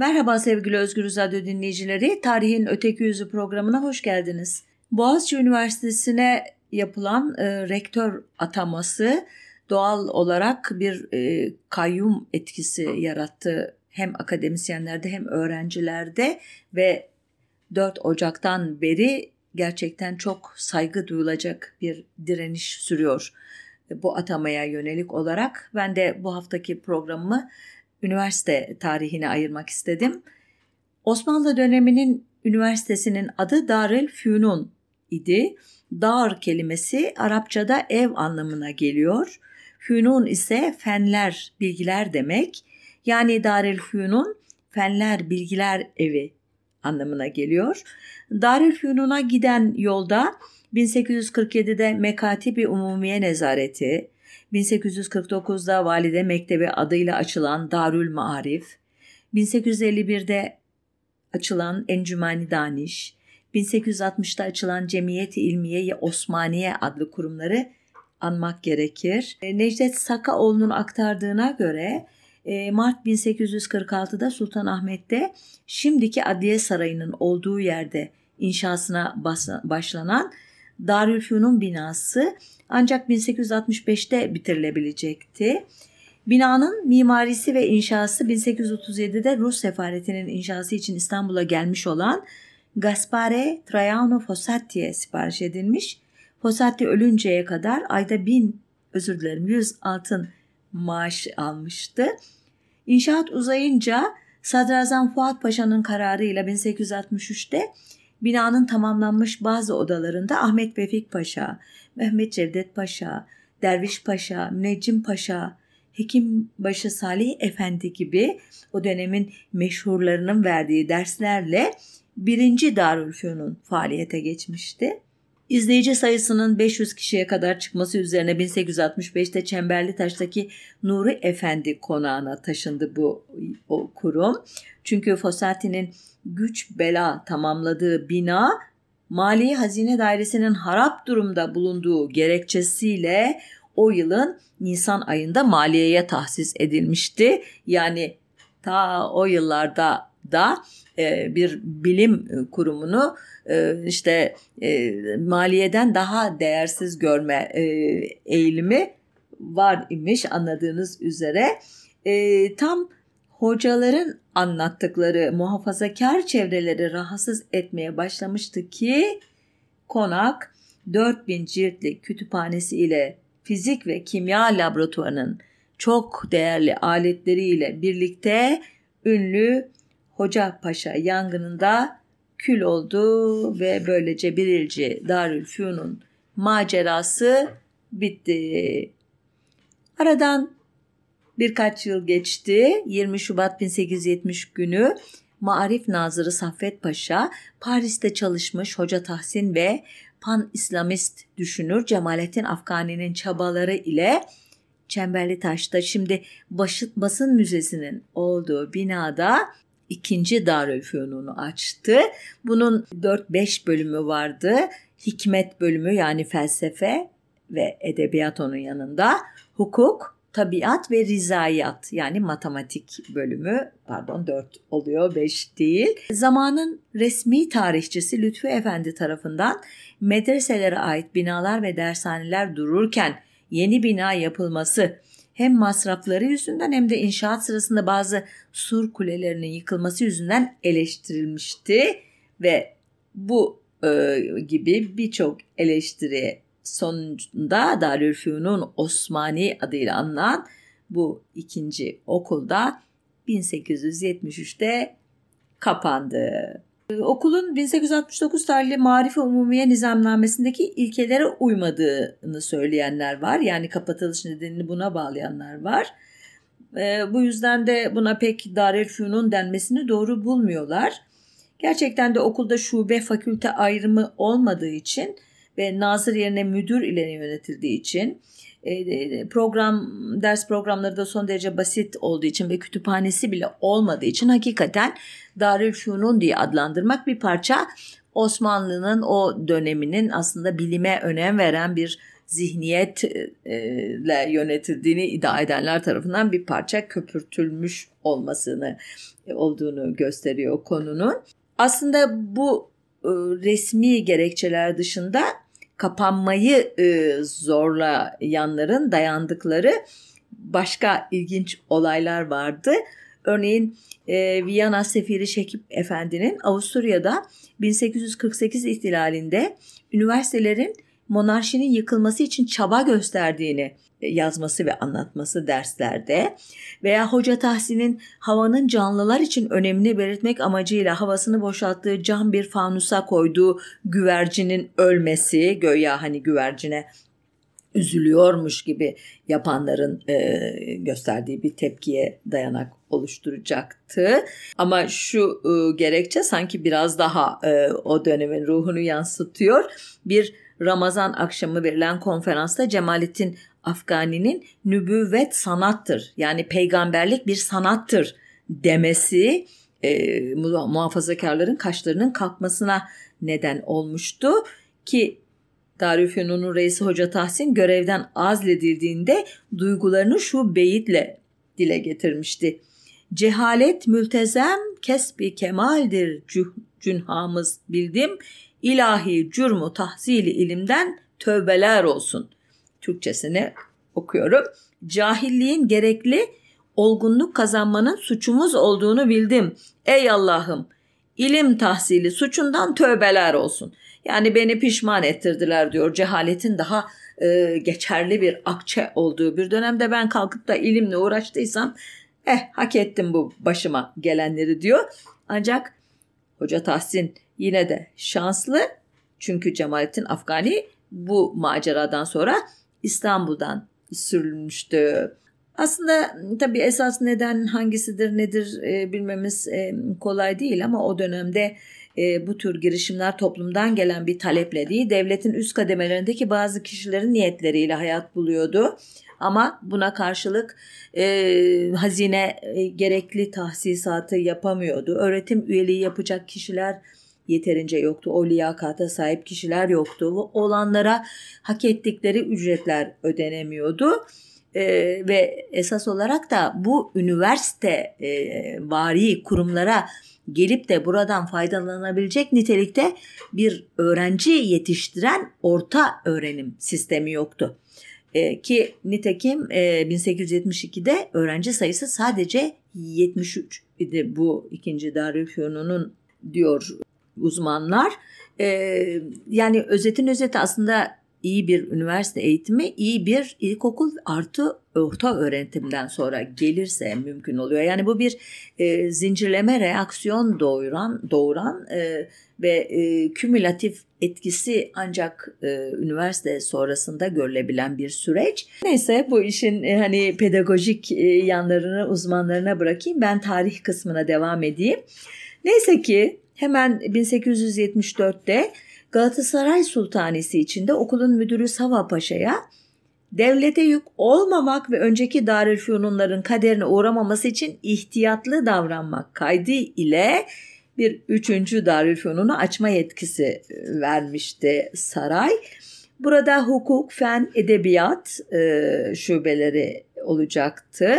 Merhaba sevgili Özgür Radyo dinleyicileri. Tarihin Öteki Yüzü programına hoş geldiniz. Boğaziçi Üniversitesi'ne yapılan e, rektör ataması doğal olarak bir e, kayyum etkisi yarattı. Hem akademisyenlerde hem öğrencilerde ve 4 Ocak'tan beri gerçekten çok saygı duyulacak bir direniş sürüyor bu atamaya yönelik olarak. Ben de bu haftaki programımı üniversite tarihine ayırmak istedim. Osmanlı döneminin üniversitesinin adı Darül Fünun idi. Dar kelimesi Arapçada ev anlamına geliyor. Fünun ise fenler, bilgiler demek. Yani Darül Fünun fenler, bilgiler evi anlamına geliyor. Darül Fünun'a giden yolda 1847'de Mekatibi Umumiye Nezareti, 1849'da Valide Mektebi adıyla açılan Darül Maarif, 1851'de açılan Encümani Daniş, 1860'da açılan Cemiyeti İlmiye Osmaniye adlı kurumları anmak gerekir. E, Necdet Sakaoğlu'nun aktardığına göre e, Mart 1846'da Sultanahmet'te şimdiki Adliye Sarayı'nın olduğu yerde inşasına başlanan Darülfünun binası ancak 1865'te bitirilebilecekti. Binanın mimarisi ve inşası 1837'de Rus sefaretinin inşası için İstanbul'a gelmiş olan Gaspare Traiano Fossati'ye sipariş edilmiş. Fossati ölünceye kadar ayda bin, özür dilerim yüz altın maaş almıştı. İnşaat uzayınca Sadrazam Fuat Paşa'nın kararıyla 1863'te binanın tamamlanmış bazı odalarında Ahmet Vefik Paşa, Mehmet Cevdet Paşa, Derviş Paşa, Müneccim Paşa, Hekimbaşı Salih Efendi gibi o dönemin meşhurlarının verdiği derslerle birinci Darülfünun faaliyete geçmişti. İzleyici sayısının 500 kişiye kadar çıkması üzerine 1865'te Çemberli Taş'taki Nuri Efendi konağına taşındı bu o kurum. Çünkü Fossati'nin güç bela tamamladığı bina Mali Hazine Dairesi'nin harap durumda bulunduğu gerekçesiyle o yılın Nisan ayında maliyeye tahsis edilmişti. Yani ta o yıllarda da bir bilim kurumunu e, işte e, maliyeden daha değersiz görme eğilimi var imiş anladığınız üzere. Tam hocaların anlattıkları muhafazakar çevreleri rahatsız etmeye başlamıştı ki konak 4000 ciltlik kütüphanesi ile fizik ve kimya laboratuvarının çok değerli aletleriyle birlikte ünlü Hoca Paşa yangınında kül oldu ve böylece Birilci Darülfünun macerası bitti. Aradan birkaç yıl geçti. 20 Şubat 1870 günü Maarif Nazırı Saffet Paşa Paris'te çalışmış Hoca Tahsin ve pan-İslamist düşünür Cemalettin Afgani'nin çabaları ile Çemberli Taş'ta şimdi Basın Müzesi'nin olduğu binada ikinci Darülfünun'u açtı. Bunun 4-5 bölümü vardı. Hikmet bölümü yani felsefe ve edebiyat onun yanında. Hukuk, tabiat ve rizayat yani matematik bölümü pardon 4 oluyor 5 değil. Zamanın resmi tarihçisi Lütfü Efendi tarafından medreselere ait binalar ve dershaneler dururken yeni bina yapılması hem masrafları yüzünden hem de inşaat sırasında bazı sur kulelerinin yıkılması yüzünden eleştirilmişti ve bu e, gibi birçok eleştiri sonucunda Darülfünun Osmani adıyla anılan bu ikinci okulda 1873'te kapandı. Okulun 1869 tarihli Marife Umumiye Nizamnamesindeki ilkelere uymadığını söyleyenler var. Yani kapatılış nedenini buna bağlayanlar var. E, bu yüzden de buna pek Darülfünun denmesini doğru bulmuyorlar. Gerçekten de okulda şube fakülte ayrımı olmadığı için ve nazır yerine müdür ile yönetildiği için program ders programları da son derece basit olduğu için ve kütüphanesi bile olmadığı için hakikaten Darülfünun diye adlandırmak bir parça Osmanlı'nın o döneminin aslında bilime önem veren bir zihniyetle yönetildiğini iddia edenler tarafından bir parça köpürtülmüş olmasını olduğunu gösteriyor konunun. Aslında bu resmi gerekçeler dışında kapanmayı zorlayanların dayandıkları başka ilginç olaylar vardı. Örneğin e, Viyana Sefiri Şekip Efendi'nin Avusturya'da 1848 ihtilalinde üniversitelerin monarşinin yıkılması için çaba gösterdiğini e, yazması ve anlatması derslerde veya Hoca Tahsin'in havanın canlılar için önemini belirtmek amacıyla havasını boşalttığı cam bir fanusa koyduğu güvercinin ölmesi göya hani güvercine üzülüyormuş gibi yapanların e, gösterdiği bir tepkiye dayanak oluşturacaktı. Ama şu e, gerekçe sanki biraz daha e, o dönemin ruhunu yansıtıyor. Bir Ramazan akşamı verilen konferansta Cemalettin Afgani'nin nübüvvet sanattır yani peygamberlik bir sanattır demesi e, muhafazakarların kaşlarının kalkmasına neden olmuştu ki Darülfünun'un reisi Hoca Tahsin görevden azledildiğinde duygularını şu beyitle dile getirmişti. Cehalet mültezem kesbi kemaldir cünhamız bildim. İlahi cürmu tahzili ilimden tövbeler olsun. Türkçesini okuyorum. Cahilliğin gerekli olgunluk kazanmanın suçumuz olduğunu bildim. Ey Allah'ım ilim tahsili suçundan tövbeler olsun. Yani beni pişman ettirdiler diyor. Cehaletin daha e, geçerli bir akçe olduğu bir dönemde ben kalkıp da ilimle uğraştıysam eh hak ettim bu başıma gelenleri diyor. Ancak Hoca Tahsin yine de şanslı çünkü Cemalettin Afgani bu maceradan sonra İstanbul'dan sürülmüştü. Aslında tabii esas neden hangisidir nedir e, bilmemiz e, kolay değil ama o dönemde e, bu tür girişimler toplumdan gelen bir taleple değil devletin üst kademelerindeki bazı kişilerin niyetleriyle hayat buluyordu. Ama buna karşılık e, hazine e, gerekli tahsisatı yapamıyordu. Öğretim üyeliği yapacak kişiler yeterince yoktu. O liyakata sahip kişiler yoktu. Olanlara hak ettikleri ücretler ödenemiyordu. Ee, ve esas olarak da bu üniversite e, vari kurumlara gelip de buradan faydalanabilecek nitelikte bir öğrenci yetiştiren orta öğrenim sistemi yoktu. E, ki nitekim e, 1872'de öğrenci sayısı sadece 73 idi bu ikinci Darülfünun'un diyor uzmanlar. E, yani özetin özeti aslında iyi bir üniversite eğitimi, iyi bir ilkokul artı orta öğretimden sonra gelirse mümkün oluyor. Yani bu bir e, zincirleme reaksiyon doğuran, doğuran e, ve e, kümülatif etkisi ancak e, üniversite sonrasında görülebilen bir süreç. Neyse bu işin e, hani pedagojik e, yanlarını uzmanlarına bırakayım. Ben tarih kısmına devam edeyim. Neyse ki hemen 1874'te Galatasaray Sultanisi içinde okulun müdürü Sava Paşa'ya devlete yük olmamak ve önceki Darülfünunların kaderine uğramaması için ihtiyatlı davranmak kaydı ile bir üçüncü Darülfünun'u açma yetkisi e, vermişti saray. Burada hukuk, fen, edebiyat e, şubeleri olacaktı.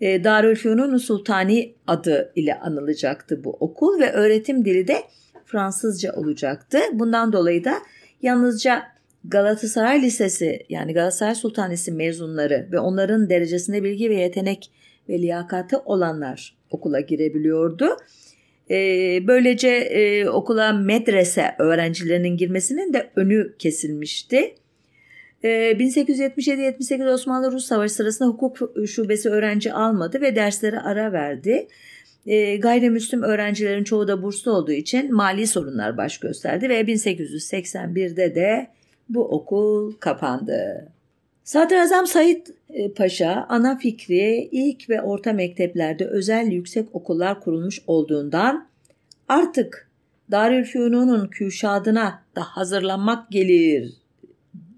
E, Darülfünun Sultani adı ile anılacaktı bu okul ve öğretim dili de Fransızca olacaktı. Bundan dolayı da yalnızca Galatasaray Lisesi yani Galatasaray Sultanisi mezunları ve onların derecesinde bilgi ve yetenek ve liyakatı olanlar okula girebiliyordu. Ee, böylece e, okula medrese öğrencilerinin girmesinin de önü kesilmişti. 1877-78 ee, Osmanlı-Rus Savaşı sırasında hukuk şubesi öğrenci almadı ve derslere ara verdi. E, gayrimüslim öğrencilerin çoğu da burslu olduğu için mali sorunlar baş gösterdi ve 1881'de de bu okul kapandı. Sadrazam Said e, Paşa ana fikri ilk ve orta mekteplerde özel yüksek okullar kurulmuş olduğundan artık Darülfünun'un küşadına da hazırlanmak gelir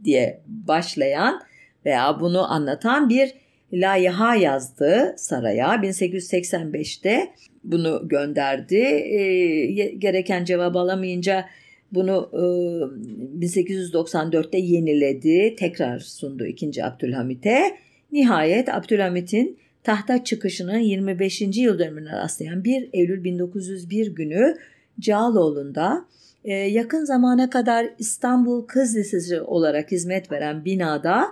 diye başlayan veya bunu anlatan bir layiha yazdı saraya 1885'te bunu gönderdi. E, gereken cevap alamayınca Bunu e, 1894'te yeniledi. Tekrar sundu 2. Abdülhamit'e. Nihayet Abdülhamit'in tahta çıkışının 25. yıl dönümüne rastlayan 1 Eylül 1901 günü Cağaloğlu'nda e, yakın zamana kadar İstanbul Kız Lisesi olarak hizmet veren binada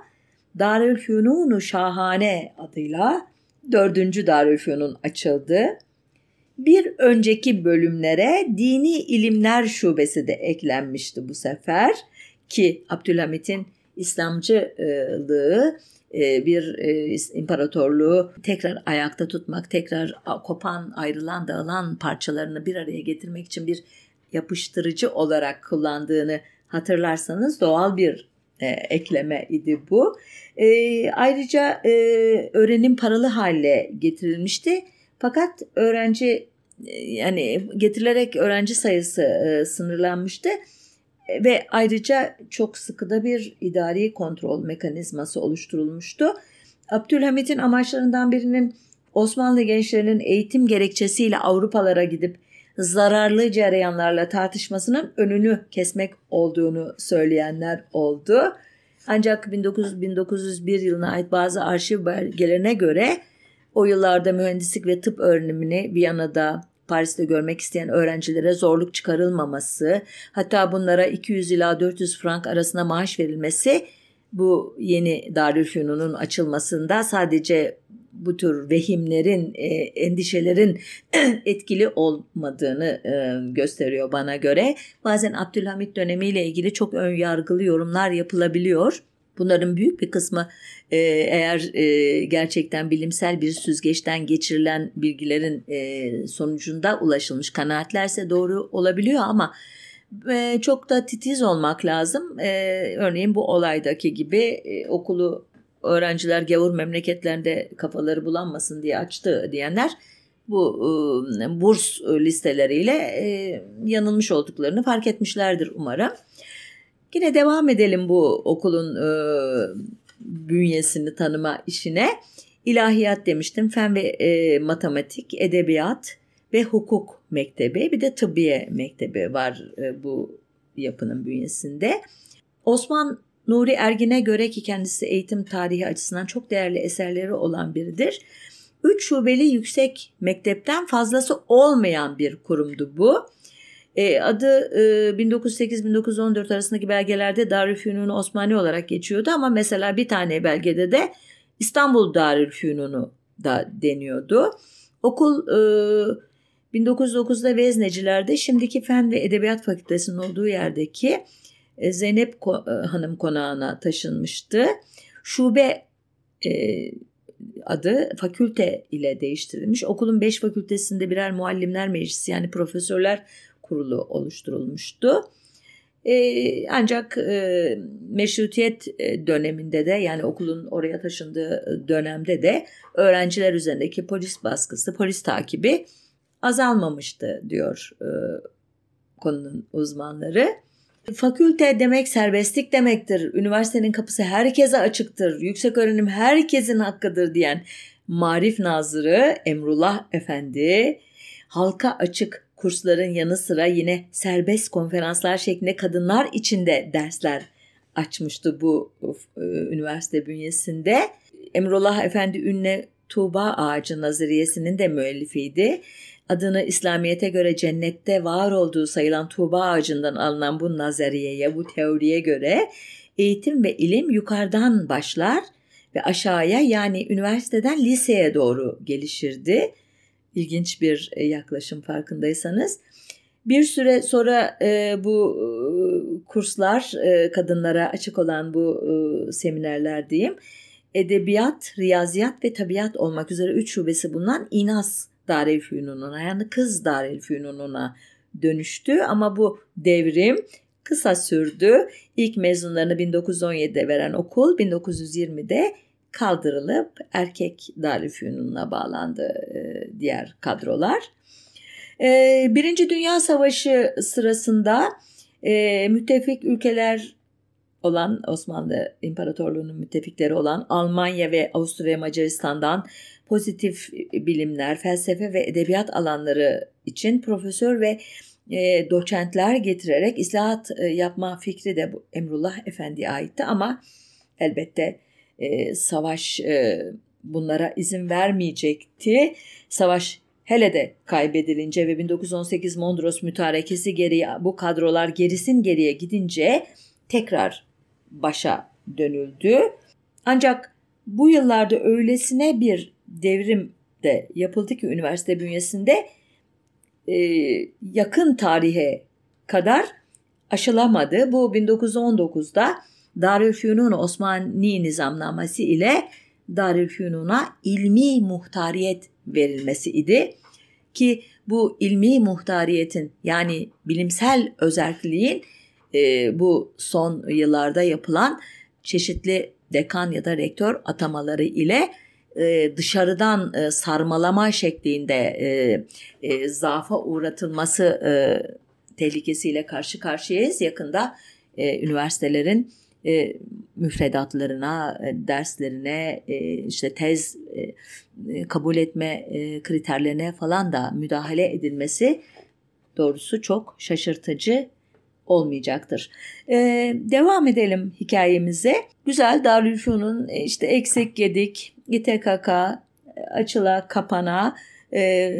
Darülfünun Şahane adıyla 4. Darülfünun açıldı. Bir önceki bölümlere Dini İlimler Şubesi de eklenmişti bu sefer ki Abdülhamit'in İslamcılığı e, bir e, imparatorluğu tekrar ayakta tutmak, tekrar kopan, ayrılan, dağılan parçalarını bir araya getirmek için bir yapıştırıcı olarak kullandığını hatırlarsanız doğal bir e, ekleme idi bu. Ayrıca öğrenim paralı hale getirilmişti. Fakat öğrenci yani getirilerek öğrenci sayısı sınırlanmıştı ve ayrıca çok sıkı da bir idari kontrol mekanizması oluşturulmuştu. Abdülhamit'in amaçlarından birinin Osmanlı gençlerinin eğitim gerekçesiyle Avrupalara gidip zararlı cereyanlarla tartışmasının önünü kesmek olduğunu söyleyenler oldu. Ancak 19, 1901 yılına ait bazı arşiv belgelerine göre o yıllarda mühendislik ve tıp öğrenimini Viyana'da, Paris'te görmek isteyen öğrencilere zorluk çıkarılmaması, hatta bunlara 200 ila 400 frank arasında maaş verilmesi bu yeni Darülfünun'un açılmasında sadece bu tür vehimlerin, e, endişelerin etkili olmadığını e, gösteriyor bana göre. Bazen Abdülhamit dönemiyle ilgili çok ön yargılı yorumlar yapılabiliyor. Bunların büyük bir kısmı e, eğer e, gerçekten bilimsel bir süzgeçten geçirilen bilgilerin e, sonucunda ulaşılmış kanaatlerse doğru olabiliyor ama e, çok da titiz olmak lazım. E, örneğin bu olaydaki gibi e, okulu öğrenciler gavur memleketlerinde kafaları bulanmasın diye açtı diyenler bu e, burs listeleriyle e, yanılmış olduklarını fark etmişlerdir umarım. Yine devam edelim bu okulun e, bünyesini tanıma işine. İlahiyat demiştim, fen ve e, matematik, edebiyat ve hukuk mektebi bir de tıbbiye mektebi var e, bu yapının bünyesinde. Osman Nuri Ergin'e göre ki kendisi eğitim tarihi açısından çok değerli eserleri olan biridir. Üç şubeli yüksek mektepten fazlası olmayan bir kurumdu bu. E, adı e, 1908-1914 arasındaki belgelerde Darülfünun Osmani olarak geçiyordu ama mesela bir tane belgede de İstanbul Darülfünun'u da deniyordu. Okul e, 1909'da Vezneciler'de şimdiki Fen ve Edebiyat Fakültesi'nin olduğu yerdeki Zeynep Ko- e, Hanım konağına taşınmıştı. Şube e, adı fakülte ile değiştirilmiş. Okulun 5 fakültesinde birer muallimler meclisi yani profesörler kurulu oluşturulmuştu. Ee, ancak e, meşrutiyet e, döneminde de yani okulun oraya taşındığı dönemde de öğrenciler üzerindeki polis baskısı, polis takibi azalmamıştı diyor e, konunun uzmanları. Fakülte demek serbestlik demektir. Üniversitenin kapısı herkese açıktır. Yüksek öğrenim herkesin hakkıdır diyen Marif Nazırı Emrullah Efendi halka açık kursların yanı sıra yine serbest konferanslar şeklinde kadınlar için de dersler açmıştı bu e, üniversite bünyesinde. Emrullah Efendi Ünle Tuğba Ağacı Naziriyesi'nin de müellifiydi. Adını İslamiyet'e göre cennette var olduğu sayılan Tuğba Ağacı'ndan alınan bu nazariyeye, bu teoriye göre eğitim ve ilim yukarıdan başlar ve aşağıya yani üniversiteden liseye doğru gelişirdi ilginç bir e, yaklaşım farkındaysanız. Bir süre sonra e, bu e, kurslar e, kadınlara açık olan bu e, seminerler diyeyim edebiyat, riyaziyat ve tabiat olmak üzere üç şubesi bulunan İnas Darülfünun'una yani Kız Darülfünun'una dönüştü ama bu devrim kısa sürdü. İlk mezunlarını 1917'de veren okul 1920'de kaldırılıp erkek Darülfünun'a bağlandı e, diğer kadrolar. E, Birinci Dünya Savaşı sırasında e, müttefik ülkeler olan Osmanlı İmparatorluğu'nun müttefikleri olan Almanya ve Avusturya Macaristan'dan pozitif bilimler, felsefe ve edebiyat alanları için profesör ve e, doçentler getirerek islahat e, yapma fikri de bu Emrullah Efendi'ye aitti ama elbette e, savaş e, bunlara izin vermeyecekti. Savaş hele de kaybedilince ve 1918 Mondros mütarekesi geriye bu kadrolar gerisin geriye gidince tekrar başa dönüldü. Ancak bu yıllarda öylesine bir devrim de yapıldı ki üniversite bünyesinde e, yakın tarihe kadar aşılamadı. Bu 1919'da Darülfünun Osmani Nizamnaması ile Darülfünun'a ilmi muhtariyet verilmesi idi ki bu ilmi muhtariyetin yani bilimsel özelliğin e, bu son yıllarda yapılan çeşitli dekan ya da rektör atamaları ile e, dışarıdan e, sarmalama şeklinde e, e, uğratılması tehlikesiyle karşı karşıyayız. Yakında üniversitelerin müfredatlarına, derslerine, işte tez kabul etme kriterlerine falan da müdahale edilmesi doğrusu çok şaşırtıcı olmayacaktır. Ee, devam edelim hikayemize. Güzel Darülfünun e, işte eksik gedik, İTKK, açıla kapana e,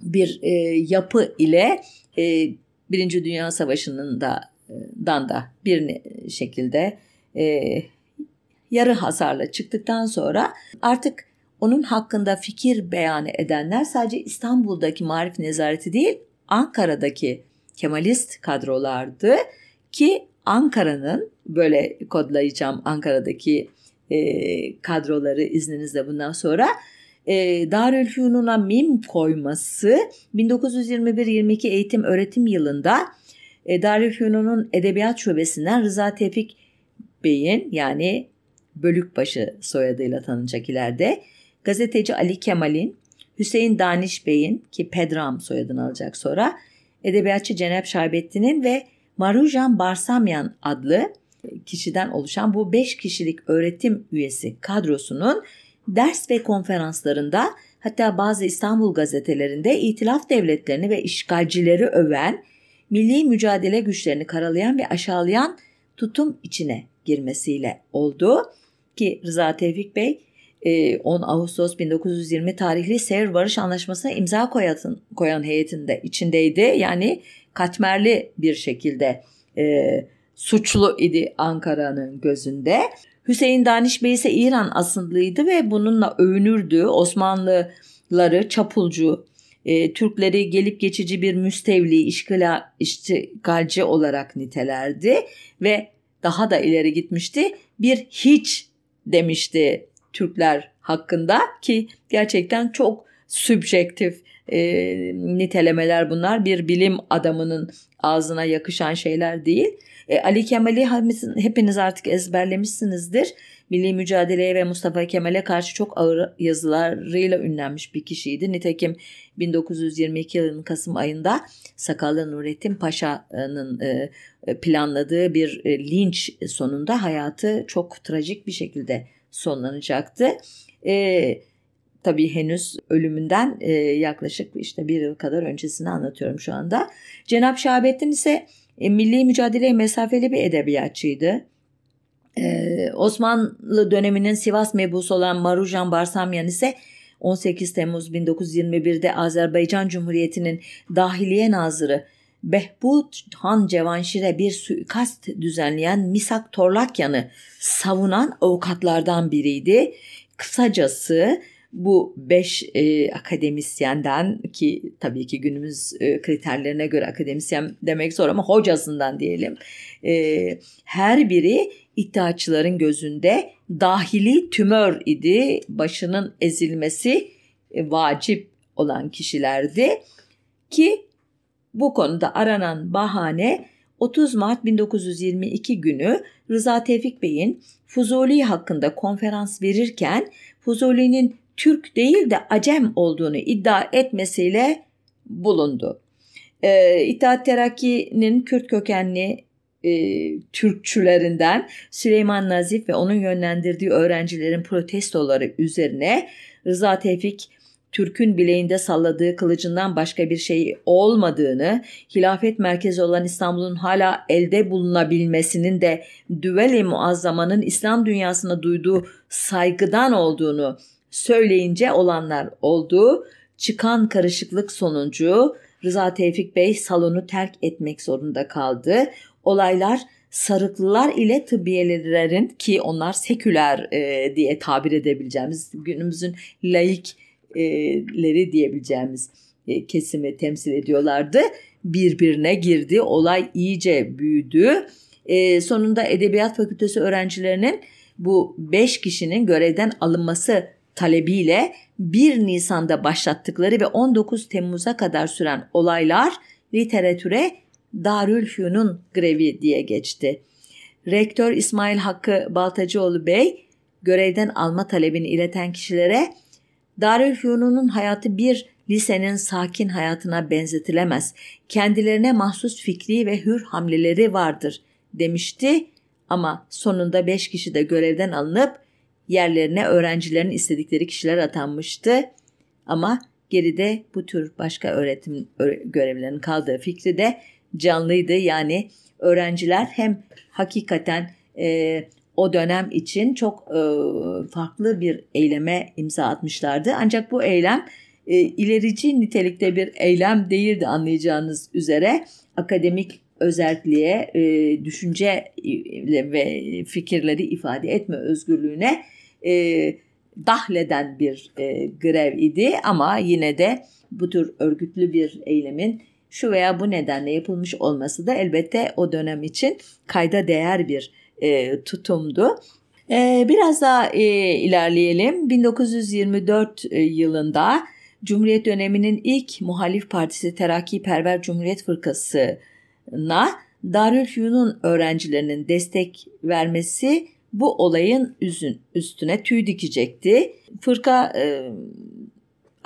bir e, yapı ile e, Birinci Dünya Savaşı'nın da dan da bir şekilde e, yarı hasarla çıktıktan sonra artık onun hakkında fikir beyan edenler sadece İstanbul'daki marif nezareti değil Ankara'daki Kemalist kadrolardı ki Ankara'nın böyle kodlayacağım Ankara'daki e, kadroları izninizle bundan sonra e, Darülfünun'a mim koyması 1921-22 eğitim öğretim yılında e, Darülfünun'un edebiyat şubesinden Rıza Tevfik Bey'in yani Bölükbaşı soyadıyla tanınacak ileride gazeteci Ali Kemal'in Hüseyin Daniş Bey'in ki Pedram soyadını alacak sonra edebiyatçı Cenep Şaybettin'in ve Marujan Barsamyan adlı kişiden oluşan bu 5 kişilik öğretim üyesi kadrosunun ders ve konferanslarında hatta bazı İstanbul gazetelerinde itilaf devletlerini ve işgalcileri öven, milli mücadele güçlerini karalayan ve aşağılayan tutum içine girmesiyle oldu. Ki Rıza Tevfik Bey 10 e, Ağustos 1920 tarihli Sevr Barış Anlaşması'na imza koyan, koyan heyetinde içindeydi. Yani katmerli bir şekilde e, suçlu idi Ankara'nın gözünde. Hüseyin Daniş Bey ise İran asıllıydı ve bununla övünürdü. Osmanlıları çapulcu, e, Türkleri gelip geçici bir müstevli, işgala, işgalci olarak nitelerdi ve daha da ileri gitmişti. Bir hiç demişti Türkler hakkında ki gerçekten çok sübjektif e, nitelemeler bunlar. Bir bilim adamının ağzına yakışan şeyler değil. E, Ali Kemal'i hepiniz artık ezberlemişsinizdir. Milli mücadeleye ve Mustafa Kemal'e karşı çok ağır yazılarıyla ünlenmiş bir kişiydi. Nitekim 1922 yılının Kasım ayında Sakallı Nurettin Paşa'nın e, planladığı bir e, linç sonunda hayatı çok trajik bir şekilde sonlanacaktı. E, tabii henüz ölümünden e, yaklaşık işte bir yıl kadar öncesini anlatıyorum şu anda. Cenap Şahabettin ise e, milli mücadeleye mesafeli bir edebiyatçıydı. Ee, Osmanlı döneminin Sivas mebusu olan Marujan Barsamyan ise 18 Temmuz 1921'de Azerbaycan Cumhuriyeti'nin Dahiliye Nazırı Behbud Han Cevanşir'e bir suikast düzenleyen Misak Torlakyan'ı savunan avukatlardan biriydi. Kısacası bu beş e, akademisyenden ki tabii ki günümüz e, kriterlerine göre akademisyen demek zor ama hocasından diyelim. E, her biri iddiaçıların gözünde dahili tümör idi. Başının ezilmesi e, vacip olan kişilerdi ki bu konuda aranan bahane 30 Mart 1922 günü Rıza Tevfik Bey'in Fuzuli hakkında konferans verirken Fuzuli'nin Türk değil de Acem olduğunu iddia etmesiyle bulundu. Ee, İttihat Terakki'nin Kürt kökenli e, Türkçülerinden Süleyman Nazif ve onun yönlendirdiği öğrencilerin protestoları üzerine Rıza Tevfik Türk'ün bileğinde salladığı kılıcından başka bir şey olmadığını, hilafet merkezi olan İstanbul'un hala elde bulunabilmesinin de düveli muazzamanın İslam dünyasına duyduğu saygıdan olduğunu söyleyince olanlar oldu. Çıkan karışıklık sonucu Rıza Tevfik Bey salonu terk etmek zorunda kaldı. Olaylar Sarıklılar ile tıbbiyelerin ki onlar seküler e, diye tabir edebileceğimiz günümüzün laikleri diyebileceğimiz kesimi temsil ediyorlardı. Birbirine girdi. Olay iyice büyüdü. Sonunda Edebiyat Fakültesi öğrencilerinin bu 5 kişinin görevden alınması talebiyle 1 Nisan'da başlattıkları ve 19 Temmuz'a kadar süren olaylar literatüre Darülfünun grevi diye geçti. Rektör İsmail Hakkı Baltacıoğlu Bey görevden alma talebini ileten kişilere Darülfünun'un hayatı bir lisenin sakin hayatına benzetilemez. Kendilerine mahsus fikri ve hür hamleleri vardır demişti ama sonunda 5 kişi de görevden alınıp yerlerine öğrencilerin istedikleri kişiler atanmıştı. Ama geride bu tür başka öğretim görevlerinin kaldığı fikri de canlıydı. Yani öğrenciler hem hakikaten e, o dönem için çok e, farklı bir eyleme imza atmışlardı. Ancak bu eylem e, ilerici nitelikte bir eylem değildi anlayacağınız üzere. Akademik özelliğe, e, düşünce ve fikirleri ifade etme özgürlüğüne e, dahleden bir e, grev idi ama yine de bu tür örgütlü bir eylemin şu veya bu nedenle yapılmış olması da elbette o dönem için kayda değer bir e, tutumdu. E, biraz daha e, ilerleyelim. 1924 e, yılında Cumhuriyet döneminin ilk muhalif partisi Perver Cumhuriyet Fırkası'na Darülfünun öğrencilerinin destek vermesi bu olayın üzün, üstüne tüy dikecekti. Fırka e,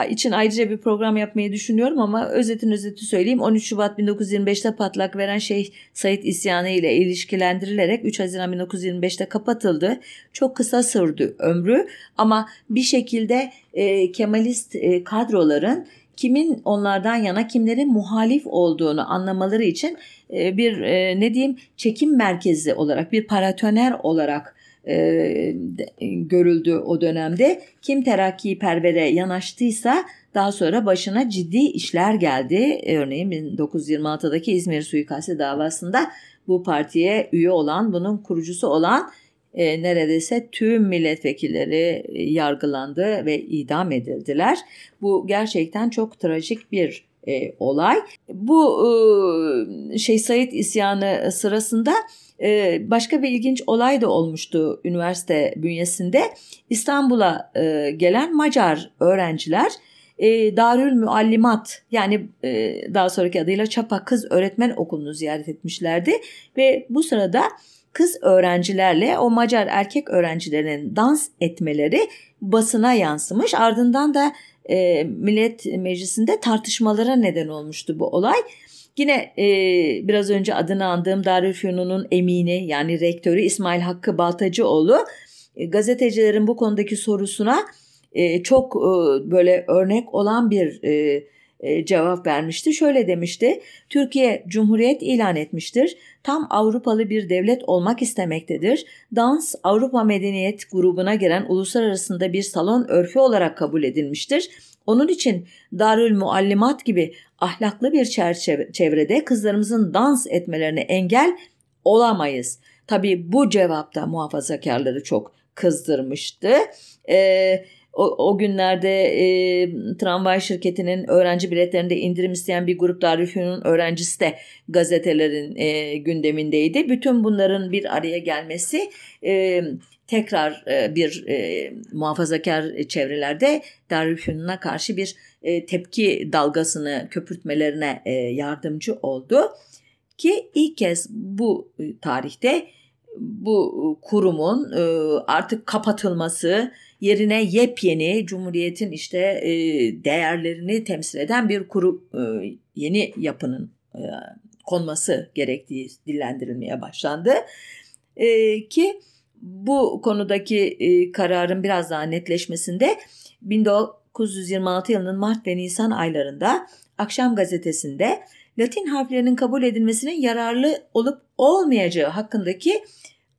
için ayrıca bir program yapmayı düşünüyorum ama özetin özeti söyleyeyim. 13 Şubat 1925'te patlak veren Şeyh Said isyanı ile ilişkilendirilerek 3 Haziran 1925'te kapatıldı. Çok kısa sürdü ömrü ama bir şekilde e, Kemalist e, kadroların kimin onlardan yana kimlerin muhalif olduğunu anlamaları için e, bir e, ne diyeyim çekim merkezi olarak bir paratoner olarak e, görüldü o dönemde. Kim terakki pervere yanaştıysa daha sonra başına ciddi işler geldi. Örneğin 1926'daki İzmir suikasti davasında bu partiye üye olan, bunun kurucusu olan e, neredeyse tüm milletvekilleri yargılandı ve idam edildiler. Bu gerçekten çok trajik bir e, olay. Bu e, şey Said isyanı sırasında ee, başka bir ilginç olay da olmuştu üniversite bünyesinde. İstanbul'a e, gelen Macar öğrenciler e, Darül Müallimat yani e, daha sonraki adıyla Çapa Kız Öğretmen Okulu'nu ziyaret etmişlerdi ve bu sırada kız öğrencilerle o Macar erkek öğrencilerin dans etmeleri basına yansımış. Ardından da e, Millet Meclisi'nde tartışmalara neden olmuştu bu olay. Yine e, biraz önce adını andığım Darülfünun'un emini yani rektörü İsmail Hakkı Baltacıoğlu e, gazetecilerin bu konudaki sorusuna e, çok e, böyle örnek olan bir e, e, cevap vermişti. Şöyle demişti. Türkiye Cumhuriyet ilan etmiştir. Tam Avrupalı bir devlet olmak istemektedir. Dans Avrupa Medeniyet grubuna giren uluslararasında bir salon örfü olarak kabul edilmiştir. Onun için Darül Muallimat gibi ahlaklı bir çevrede kızlarımızın dans etmelerine engel olamayız. Tabii bu cevapta muhafazakarları çok kızdırmıştı. Ee, o, o günlerde e, tramvay şirketinin öğrenci biletlerinde indirim isteyen bir grup Darülfünun öğrencisi de gazetelerin e, gündemindeydi. Bütün bunların bir araya gelmesi e, tekrar e, bir e, muhafazakar çevrelerde Darülfünun'a karşı bir e, tepki dalgasını köpürtmelerine yardımcı oldu. Ki ilk kez bu tarihte bu kurumun artık kapatılması yerine yepyeni Cumhuriyet'in işte değerlerini temsil eden bir kuru yeni yapının konması gerektiği dillendirilmeye başlandı. Ki bu konudaki e, kararın biraz daha netleşmesinde 1926 yılının Mart ve Nisan aylarında Akşam gazetesinde Latin harflerinin kabul edilmesinin yararlı olup olmayacağı hakkındaki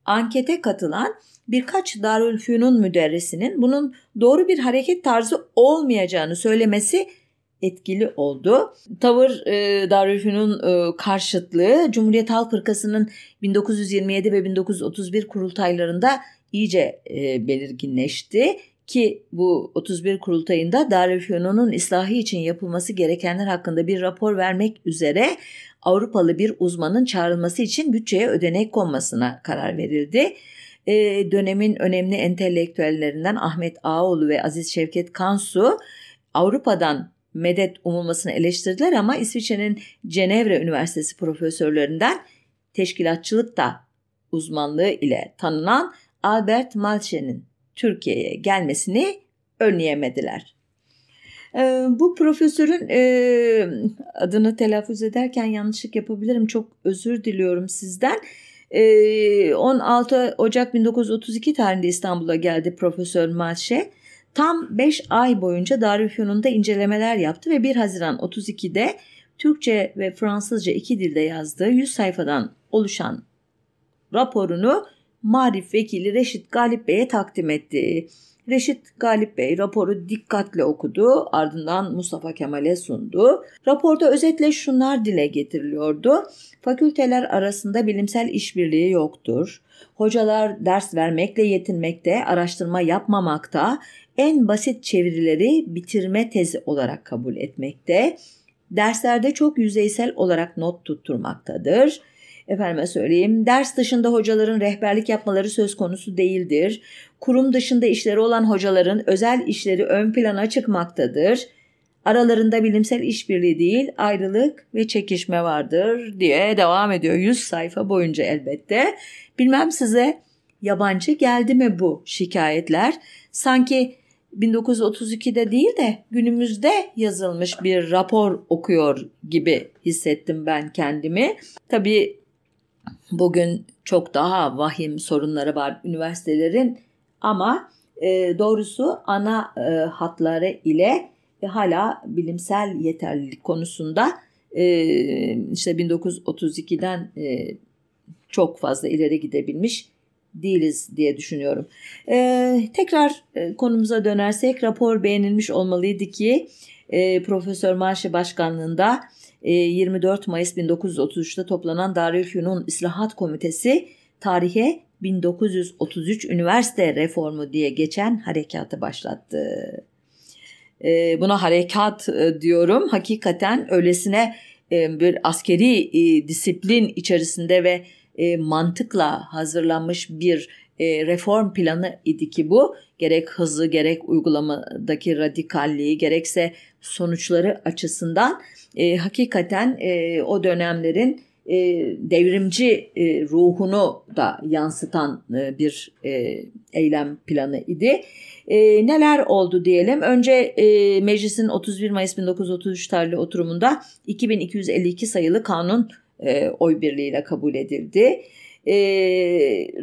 ankete katılan birkaç Darülfünun müderrisinin bunun doğru bir hareket tarzı olmayacağını söylemesi etkili oldu. Tavır e, Darülfünun e, karşıtlığı Cumhuriyet Halk Fırkası'nın 1927 ve 1931 kurultaylarında iyice e, belirginleşti ki bu 31 kurultayında Darülfünun'un ıslahı için yapılması gerekenler hakkında bir rapor vermek üzere Avrupalı bir uzmanın çağrılması için bütçeye ödenek konmasına karar verildi. E, dönemin önemli entelektüellerinden Ahmet Ağoğlu ve Aziz Şevket Kansu Avrupa'dan medet umulmasını eleştirdiler ama İsviçre'nin Cenevre Üniversitesi profesörlerinden teşkilatçılık da uzmanlığı ile tanınan Albert Malche'nin Türkiye'ye gelmesini önleyemediler. Ee, bu profesörün e, adını telaffuz ederken yanlışlık yapabilirim. Çok özür diliyorum sizden. 16 ee, Ocak 1932 tarihinde İstanbul'a geldi Profesör Malşe. Tam 5 ay boyunca Darülfünun'da incelemeler yaptı ve 1 Haziran 32'de Türkçe ve Fransızca iki dilde yazdığı 100 sayfadan oluşan raporunu Marif Vekili Reşit Galip Bey'e takdim etti. Reşit Galip Bey raporu dikkatle okudu, ardından Mustafa Kemal'e sundu. Raporda özetle şunlar dile getiriliyordu. Fakülteler arasında bilimsel işbirliği yoktur. Hocalar ders vermekle yetinmekte, araştırma yapmamakta, en basit çevirileri bitirme tezi olarak kabul etmekte, derslerde çok yüzeysel olarak not tutturmaktadır. Efendime söyleyeyim, ders dışında hocaların rehberlik yapmaları söz konusu değildir. Kurum dışında işleri olan hocaların özel işleri ön plana çıkmaktadır. Aralarında bilimsel işbirliği değil, ayrılık ve çekişme vardır diye devam ediyor 100 sayfa boyunca elbette. Bilmem size yabancı geldi mi bu şikayetler? Sanki 1932'de değil de günümüzde yazılmış bir rapor okuyor gibi hissettim ben kendimi. Tabii bugün çok daha vahim sorunları var üniversitelerin ama e, doğrusu ana e, hatları ile e, hala bilimsel yeterlilik konusunda e, işte 1932'den e, çok fazla ileri gidebilmiş değiliz diye düşünüyorum. Ee, tekrar e, konumuza dönersek rapor beğenilmiş olmalıydı ki e, Profesör Marşi Başkanlığında e, 24 Mayıs 1933'te toplanan Darülfünun İslahat Komitesi tarihe 1933 üniversite reformu diye geçen harekatı başlattı. E, buna harekat e, diyorum. Hakikaten öylesine e, bir askeri e, disiplin içerisinde ve e, mantıkla hazırlanmış bir e, reform planı idi ki bu. Gerek hızı gerek uygulamadaki radikalliği gerekse sonuçları açısından e, hakikaten e, o dönemlerin e, devrimci e, ruhunu da yansıtan e, bir e, eylem planı idi. E, neler oldu diyelim. Önce e, meclisin 31 Mayıs 1933 tarihli oturumunda 2252 sayılı kanun e, oy birliğiyle kabul edildi. E,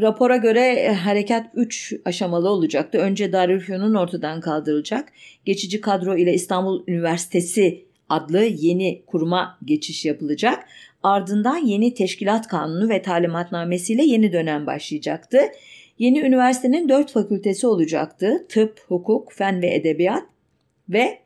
rapora göre harekat 3 aşamalı olacaktı. Önce Darülfünun ortadan kaldırılacak. Geçici kadro ile İstanbul Üniversitesi adlı yeni kuruma geçiş yapılacak. Ardından yeni teşkilat kanunu ve talimatnamesiyle yeni dönem başlayacaktı. Yeni üniversitenin dört fakültesi olacaktı. Tıp, hukuk, fen ve edebiyat ve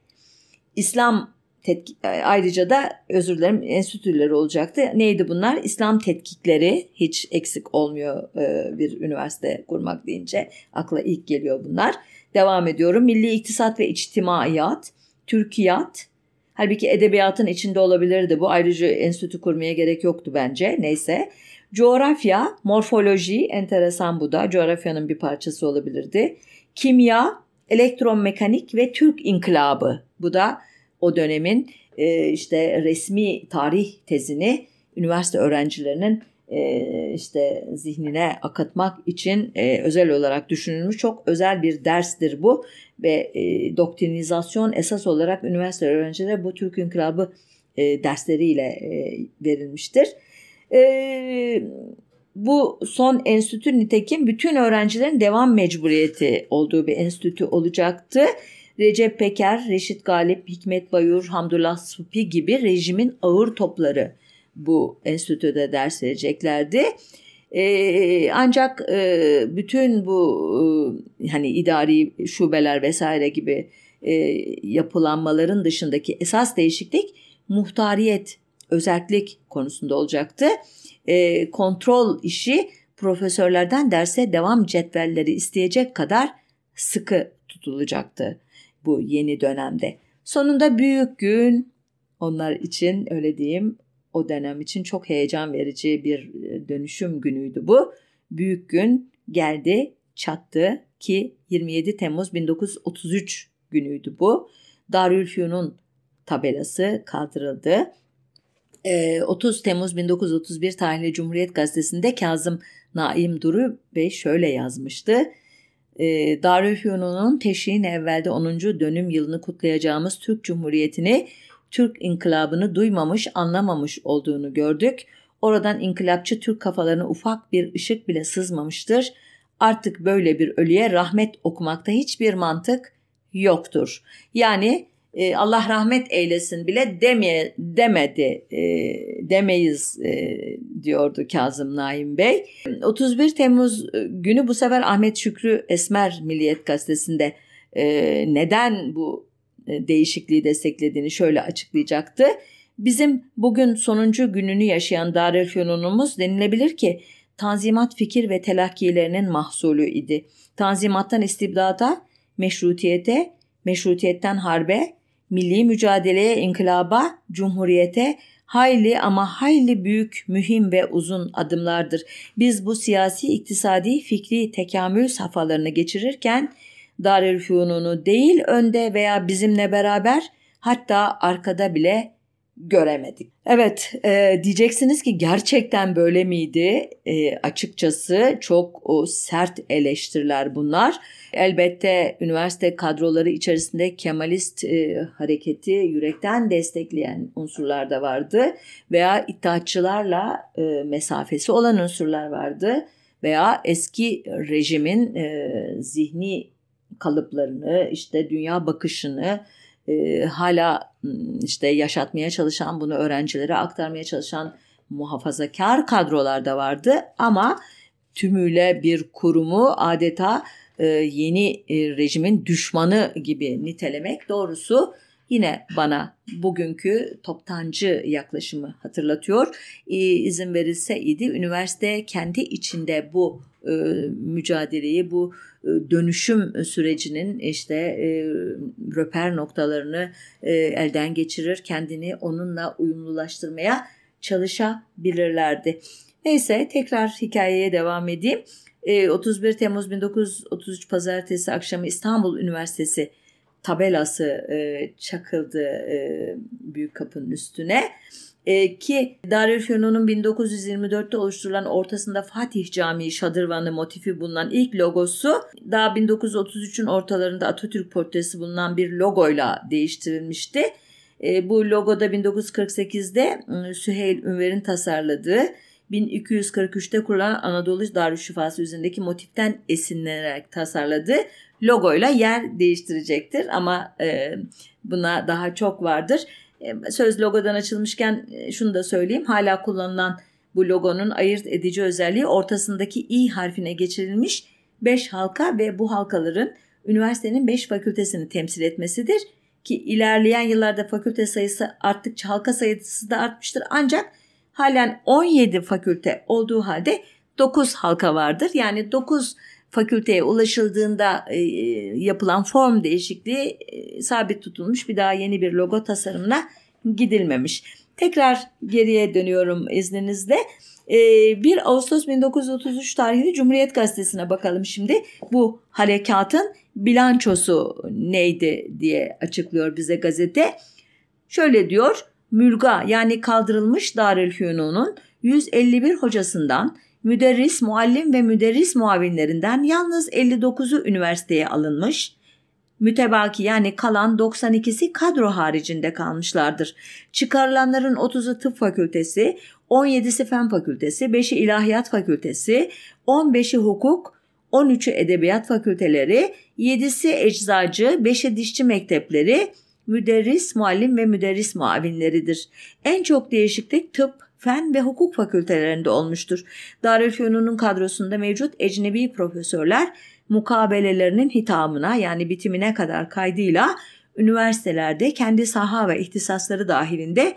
İslam tetkik, e, ayrıca da özür dilerim enstitüleri olacaktı. Neydi bunlar? İslam tetkikleri hiç eksik olmuyor e, bir üniversite kurmak deyince akla ilk geliyor bunlar. Devam ediyorum. Milli İktisat ve İçtimaiyat, Türkiyat, halbuki edebiyatın içinde olabilirdi bu. Ayrıca enstitü kurmaya gerek yoktu bence. Neyse. Coğrafya, morfoloji, enteresan bu da. Coğrafyanın bir parçası olabilirdi. Kimya, elektromekanik ve Türk inkılabı. Bu da o dönemin e, işte resmi tarih tezini üniversite öğrencilerinin e, işte zihnine akıtmak için e, özel olarak düşünülmüş çok özel bir derstir bu ve e, doktrinizasyon esas olarak üniversite öğrencileri bu Türk İnkılabı e, dersleriyle e, verilmiştir. E, bu son enstitü nitekim bütün öğrencilerin devam mecburiyeti olduğu bir enstitü olacaktı. Recep Peker, Reşit Galip, Hikmet Bayur, Hamdullah Supi gibi rejimin ağır topları bu enstitüde ders vereceklerdi. Ee, ancak e, bütün bu e, hani idari şubeler vesaire gibi e, yapılanmaların dışındaki esas değişiklik muhtariyet, özellik konusunda olacaktı. E, kontrol işi profesörlerden derse devam cetvelleri isteyecek kadar sıkı tutulacaktı bu yeni dönemde. Sonunda büyük gün onlar için öyle diyeyim o dönem için çok heyecan verici bir e, dönüşüm günüydü bu. Büyük gün geldi, çattı ki 27 Temmuz 1933 günüydü bu. Darülfünun tabelası kaldırıldı. 30 Temmuz 1931 tarihli Cumhuriyet Gazetesi'nde Kazım Naim Duru Bey şöyle yazmıştı. Darülfünun'un teşhiğin evvelde 10. dönüm yılını kutlayacağımız Türk Cumhuriyeti'ni Türk inkılabını duymamış, anlamamış olduğunu gördük. Oradan inkılapçı Türk kafalarına ufak bir ışık bile sızmamıştır. Artık böyle bir ölüye rahmet okumakta hiçbir mantık yoktur. Yani e, Allah rahmet eylesin bile demeye, demedi e, demeyiz e, diyordu Kazım Naim Bey. 31 Temmuz günü bu sefer Ahmet Şükrü Esmer Milliyet Gazetesi'nde e, neden bu e, değişikliği desteklediğini şöyle açıklayacaktı. Bizim bugün sonuncu gününü yaşayan Darülfünunumuz denilebilir ki Tanzimat fikir ve telakkilerinin mahsulü idi. Tanzimattan istibdada, meşrutiyete, meşrutiyetten harbe, milli mücadeleye, inkılaba, cumhuriyete hayli ama hayli büyük, mühim ve uzun adımlardır. Biz bu siyasi, iktisadi, fikri tekamül safhalarını geçirirken Darülfünun'u değil önde veya bizimle beraber hatta arkada bile göremedik. Evet e, diyeceksiniz ki gerçekten böyle miydi? E, açıkçası çok o sert eleştiriler bunlar. Elbette üniversite kadroları içerisinde Kemalist e, hareketi yürekten destekleyen unsurlar da vardı veya iddiatçılarla e, mesafesi olan unsurlar vardı veya eski rejimin e, zihni kalıplarını, işte dünya bakışını e, hala işte yaşatmaya çalışan, bunu öğrencilere aktarmaya çalışan muhafazakar kadrolar da vardı ama tümüyle bir kurumu adeta e, yeni e, rejimin düşmanı gibi nitelemek doğrusu yine bana bugünkü toptancı yaklaşımı hatırlatıyor. İzin verilse idi üniversite kendi içinde bu e, mücadeleyi, bu e, dönüşüm sürecinin işte e, röper noktalarını e, elden geçirir, kendini onunla uyumlulaştırmaya çalışabilirlerdi. Neyse tekrar hikayeye devam edeyim. 31 Temmuz 1933 Pazartesi akşamı İstanbul Üniversitesi tabelası çakıldı büyük kapının üstüne. E, ki Darülfünun'un 1924'te oluşturulan ortasında Fatih Camii şadırvanı motifi bulunan ilk logosu daha 1933'ün ortalarında Atatürk portresi bulunan bir logoyla değiştirilmişti. E, bu logoda 1948'de ıı, Süheyl Ünver'in tasarladığı 1243'te kurulan Anadolu Darüşşifası üzerindeki motiften esinlenerek tasarladığı logoyla yer değiştirecektir ama e, buna daha çok vardır. E, söz logodan açılmışken e, şunu da söyleyeyim. Hala kullanılan bu logonun ayırt edici özelliği ortasındaki i harfine geçirilmiş 5 halka ve bu halkaların üniversitenin 5 fakültesini temsil etmesidir. Ki ilerleyen yıllarda fakülte sayısı arttıkça halka sayısı da artmıştır. Ancak halen 17 fakülte olduğu halde 9 halka vardır. Yani 9 fakülteye ulaşıldığında e, yapılan form değişikliği e, sabit tutulmuş. Bir daha yeni bir logo tasarımına gidilmemiş. Tekrar geriye dönüyorum izninizle. 1 e, Ağustos 1933 tarihli Cumhuriyet Gazetesi'ne bakalım şimdi. Bu harekatın bilançosu neydi diye açıklıyor bize gazete. Şöyle diyor. Mülga yani kaldırılmış Darülfünun'un 151 hocasından müderris, muallim ve müderris muavinlerinden yalnız 59'u üniversiteye alınmış. Mütebaki yani kalan 92'si kadro haricinde kalmışlardır. Çıkarılanların 30'u tıp fakültesi, 17'si fen fakültesi, 5'i ilahiyat fakültesi, 15'i hukuk, 13'ü edebiyat fakülteleri, 7'si eczacı, 5'i dişçi mektepleri, müderris, muallim ve müderris muavinleridir. En çok değişiklik tıp, fen ve hukuk fakültelerinde olmuştur. Darülfünun'un kadrosunda mevcut ecnebi profesörler mukabelelerinin hitamına yani bitimine kadar kaydıyla üniversitelerde kendi saha ve ihtisasları dahilinde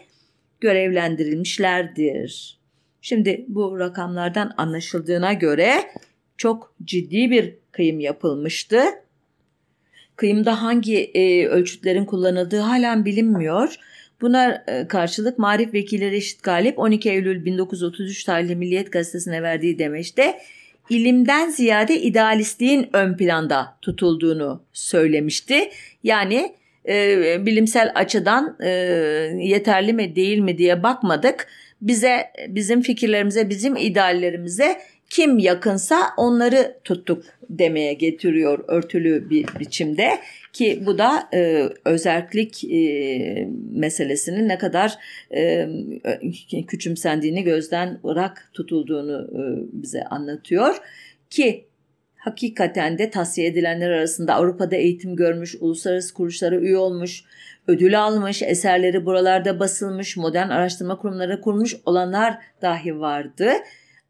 görevlendirilmişlerdir. Şimdi bu rakamlardan anlaşıldığına göre çok ciddi bir kıyım yapılmıştı. Kıyımda hangi e, ölçütlerin kullanıldığı halen bilinmiyor. Buna e, karşılık Marif Vekili Reşit Galip 12 Eylül 1933 tarihli Milliyet Gazetesi'ne verdiği demeçte ilimden ziyade idealistliğin ön planda tutulduğunu söylemişti. Yani e, bilimsel açıdan e, yeterli mi değil mi diye bakmadık. Bize bizim fikirlerimize, bizim ideallerimize kim yakınsa onları tuttuk demeye getiriyor örtülü bir biçimde ki bu da e, özellik e, meselesinin ne kadar e, küçümsendiğini gözden ırak tutulduğunu e, bize anlatıyor ki hakikaten de tavsiye edilenler arasında Avrupa'da eğitim görmüş, uluslararası kuruluşlara üye olmuş, ödül almış, eserleri buralarda basılmış, modern araştırma kurumları kurmuş olanlar dahi vardı.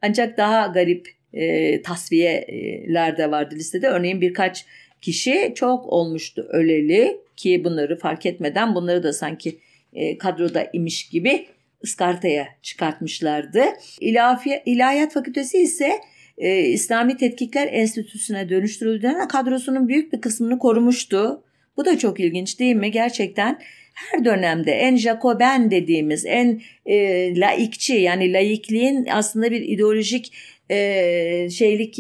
Ancak daha garip e, tasfiyeler de vardı listede. Örneğin birkaç kişi çok olmuştu öleli ki bunları fark etmeden bunları da sanki e, kadroda imiş gibi ıskartaya çıkartmışlardı. İlahi, İlahiyat Fakültesi ise e, İslami Tetkikler Enstitüsü'ne dönüştürüldüğünde kadrosunun büyük bir kısmını korumuştu. Bu da çok ilginç değil mi? Gerçekten her dönemde en Jacoben dediğimiz en e, laikçi yani laikliğin aslında bir ideolojik e, şeylik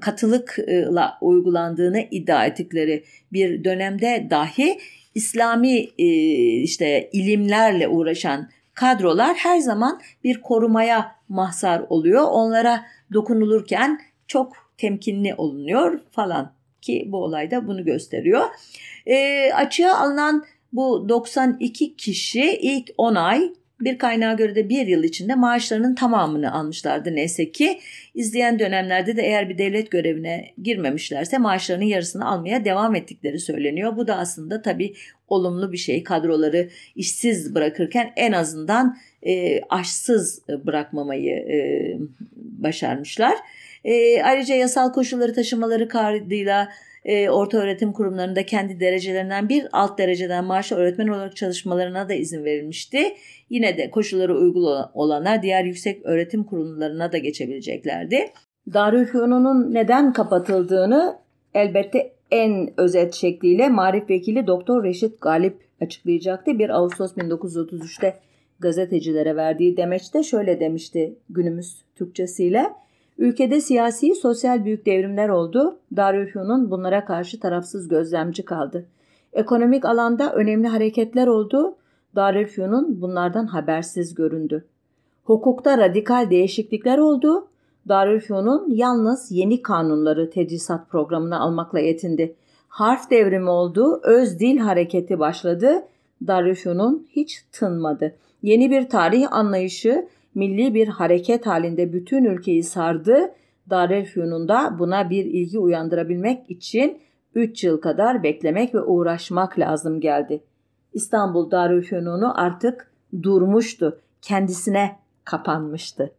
katılıkla uygulandığını iddia ettikleri bir dönemde dahi İslami e, işte ilimlerle uğraşan kadrolar her zaman bir korumaya mahzar oluyor. Onlara dokunulurken çok temkinli olunuyor falan ki bu olay da bunu gösteriyor. E, açığa alınan bu 92 kişi ilk 10 ay bir kaynağa göre de bir yıl içinde maaşlarının tamamını almışlardı neyse ki. izleyen dönemlerde de eğer bir devlet görevine girmemişlerse maaşlarının yarısını almaya devam ettikleri söyleniyor. Bu da aslında tabii olumlu bir şey. Kadroları işsiz bırakırken en azından e, aşsız bırakmamayı e, başarmışlar. E, ayrıca yasal koşulları taşımaları kaydıyla e, orta öğretim kurumlarında kendi derecelerinden bir alt dereceden maaşlı öğretmen olarak çalışmalarına da izin verilmişti. Yine de koşulları uygulu olanlar diğer yüksek öğretim kurumlarına da geçebileceklerdi. Darülfünun'un neden kapatıldığını elbette en özet şekliyle Marif Vekili Doktor Reşit Galip açıklayacaktı. 1 Ağustos 1933'te gazetecilere verdiği demeçte şöyle demişti günümüz Türkçesiyle. Ülkede siyasi, sosyal büyük devrimler oldu. Darülfünun bunlara karşı tarafsız gözlemci kaldı. Ekonomik alanda önemli hareketler oldu. Darülfünun bunlardan habersiz göründü. Hukukta radikal değişiklikler oldu. Darülfünun yalnız yeni kanunları tedrisat programına almakla yetindi. Harf devrimi oldu, öz dil hareketi başladı. Darülfünun hiç tınmadı. Yeni bir tarih anlayışı, milli bir hareket halinde bütün ülkeyi sardı. Darülfünun'da buna bir ilgi uyandırabilmek için 3 yıl kadar beklemek ve uğraşmak lazım geldi. İstanbul Darülfünunu artık durmuştu. Kendisine kapanmıştı.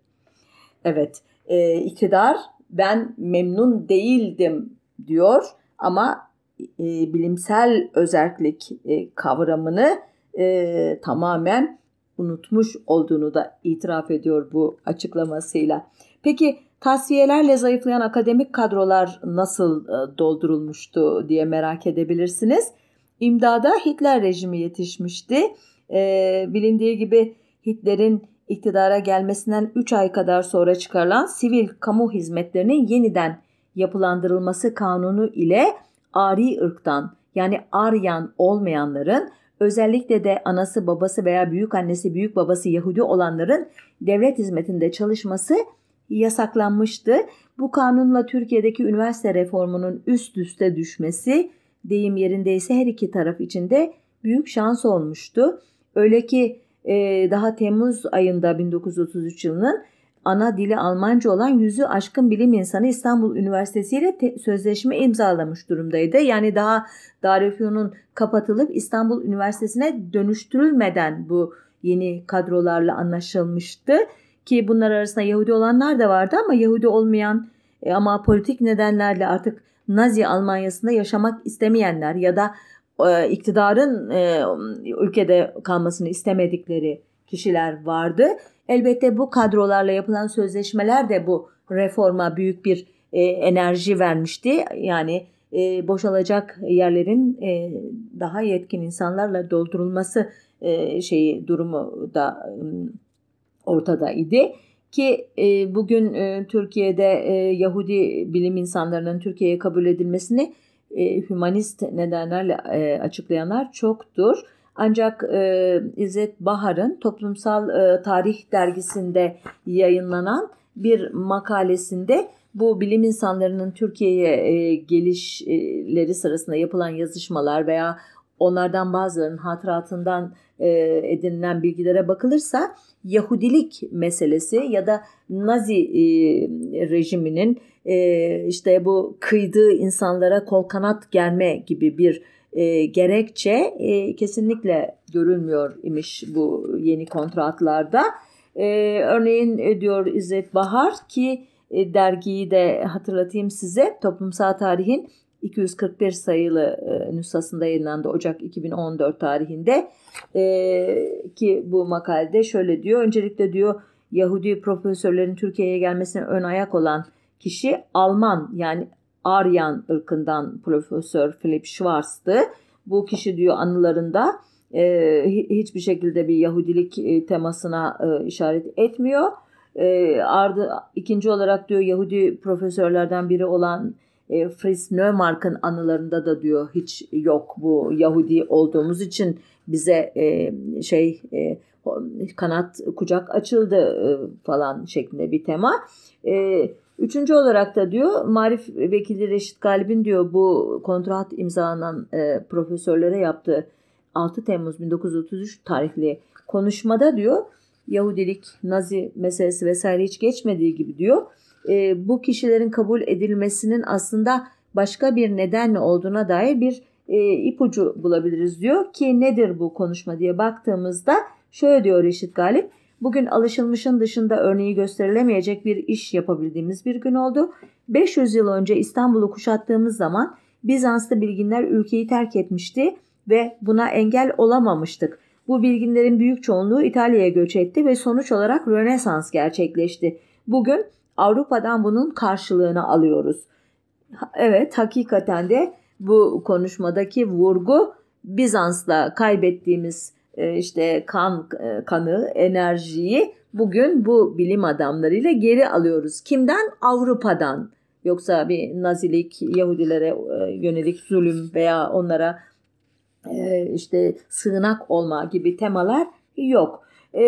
Evet, e, iktidar ben memnun değildim diyor ama e, bilimsel özellik e, kavramını e, tamamen unutmuş olduğunu da itiraf ediyor bu açıklamasıyla. Peki tasfiyelerle zayıflayan akademik kadrolar nasıl e, doldurulmuştu diye merak edebilirsiniz. İmdada Hitler rejimi yetişmişti. E, bilindiği gibi Hitler'in iktidara gelmesinden 3 ay kadar sonra çıkarılan sivil kamu hizmetlerinin yeniden yapılandırılması kanunu ile ari ırktan yani Aryan olmayanların özellikle de anası babası veya büyük annesi büyük babası Yahudi olanların devlet hizmetinde çalışması yasaklanmıştı. Bu kanunla Türkiye'deki üniversite reformunun üst üste düşmesi deyim yerindeyse her iki taraf için de büyük şans olmuştu. Öyle ki daha Temmuz ayında 1933 yılının ana dili Almanca olan yüzü aşkın bilim insanı İstanbul Üniversitesi ile sözleşme imzalamış durumdaydı. Yani daha Darülfünun'un kapatılıp İstanbul Üniversitesi'ne dönüştürülmeden bu yeni kadrolarla anlaşılmıştı. Ki bunlar arasında Yahudi olanlar da vardı ama Yahudi olmayan e, ama politik nedenlerle artık Nazi Almanyası'nda yaşamak istemeyenler ya da e, iktidarın e, ülkede kalmasını istemedikleri kişiler vardı. Elbette bu kadrolarla yapılan sözleşmeler de bu reforma büyük bir e, enerji vermişti. Yani e, boşalacak yerlerin e, daha yetkin insanlarla doldurulması e, şeyi durumu da ortada idi ki e, bugün e, Türkiye'de e, Yahudi bilim insanlarının Türkiye'ye kabul edilmesini e, hümanist nedenlerle e, açıklayanlar çoktur. Ancak e, İzzet Bahar'ın Toplumsal e, Tarih dergisinde yayınlanan bir makalesinde bu bilim insanlarının Türkiye'ye e, gelişleri sırasında yapılan yazışmalar veya onlardan bazılarının hatıratından e, edinilen bilgilere bakılırsa Yahudilik meselesi ya da Nazi e, rejiminin e, işte bu kıydığı insanlara kol kanat germe gibi bir e, gerekçe e, kesinlikle görülmüyor imiş bu yeni kontratlarda. E, örneğin diyor İzzet Bahar ki e, dergiyi de hatırlatayım size toplumsal tarihin 241 sayılı e, nüshasında yayınlandı Ocak 2014 tarihinde e, ki bu makalede şöyle diyor. Öncelikle diyor Yahudi profesörlerin Türkiye'ye gelmesine ön ayak olan kişi Alman yani Aryan ırkından Profesör Philip Schwarz'tı. Bu kişi diyor anılarında e, hiçbir şekilde bir Yahudilik e, temasına e, işaret etmiyor. E, ardı ikinci olarak diyor Yahudi profesörlerden biri olan e, Fritz Neumark'ın anılarında da diyor hiç yok bu Yahudi olduğumuz için bize e, şey e, kanat kucak açıldı e, falan şeklinde bir tema. E, Üçüncü olarak da diyor Marif Vekili Reşit Galip'in diyor bu kontrat imzalanan e, profesörlere yaptığı 6 Temmuz 1933 tarihli konuşmada diyor Yahudilik, Nazi meselesi vesaire hiç geçmediği gibi diyor. E, bu kişilerin kabul edilmesinin aslında başka bir nedenle olduğuna dair bir e, ipucu bulabiliriz diyor ki nedir bu konuşma diye baktığımızda şöyle diyor Reşit Galip. Bugün alışılmışın dışında örneği gösterilemeyecek bir iş yapabildiğimiz bir gün oldu. 500 yıl önce İstanbul'u kuşattığımız zaman Bizanslı bilginler ülkeyi terk etmişti ve buna engel olamamıştık. Bu bilginlerin büyük çoğunluğu İtalya'ya göç etti ve sonuç olarak Rönesans gerçekleşti. Bugün Avrupa'dan bunun karşılığını alıyoruz. Evet hakikaten de bu konuşmadaki vurgu Bizans'la kaybettiğimiz işte kan e, kanı, enerjiyi bugün bu bilim adamlarıyla geri alıyoruz. Kimden? Avrupa'dan. Yoksa bir nazilik, Yahudilere e, yönelik zulüm veya onlara işte sığınak olma gibi temalar yok. E,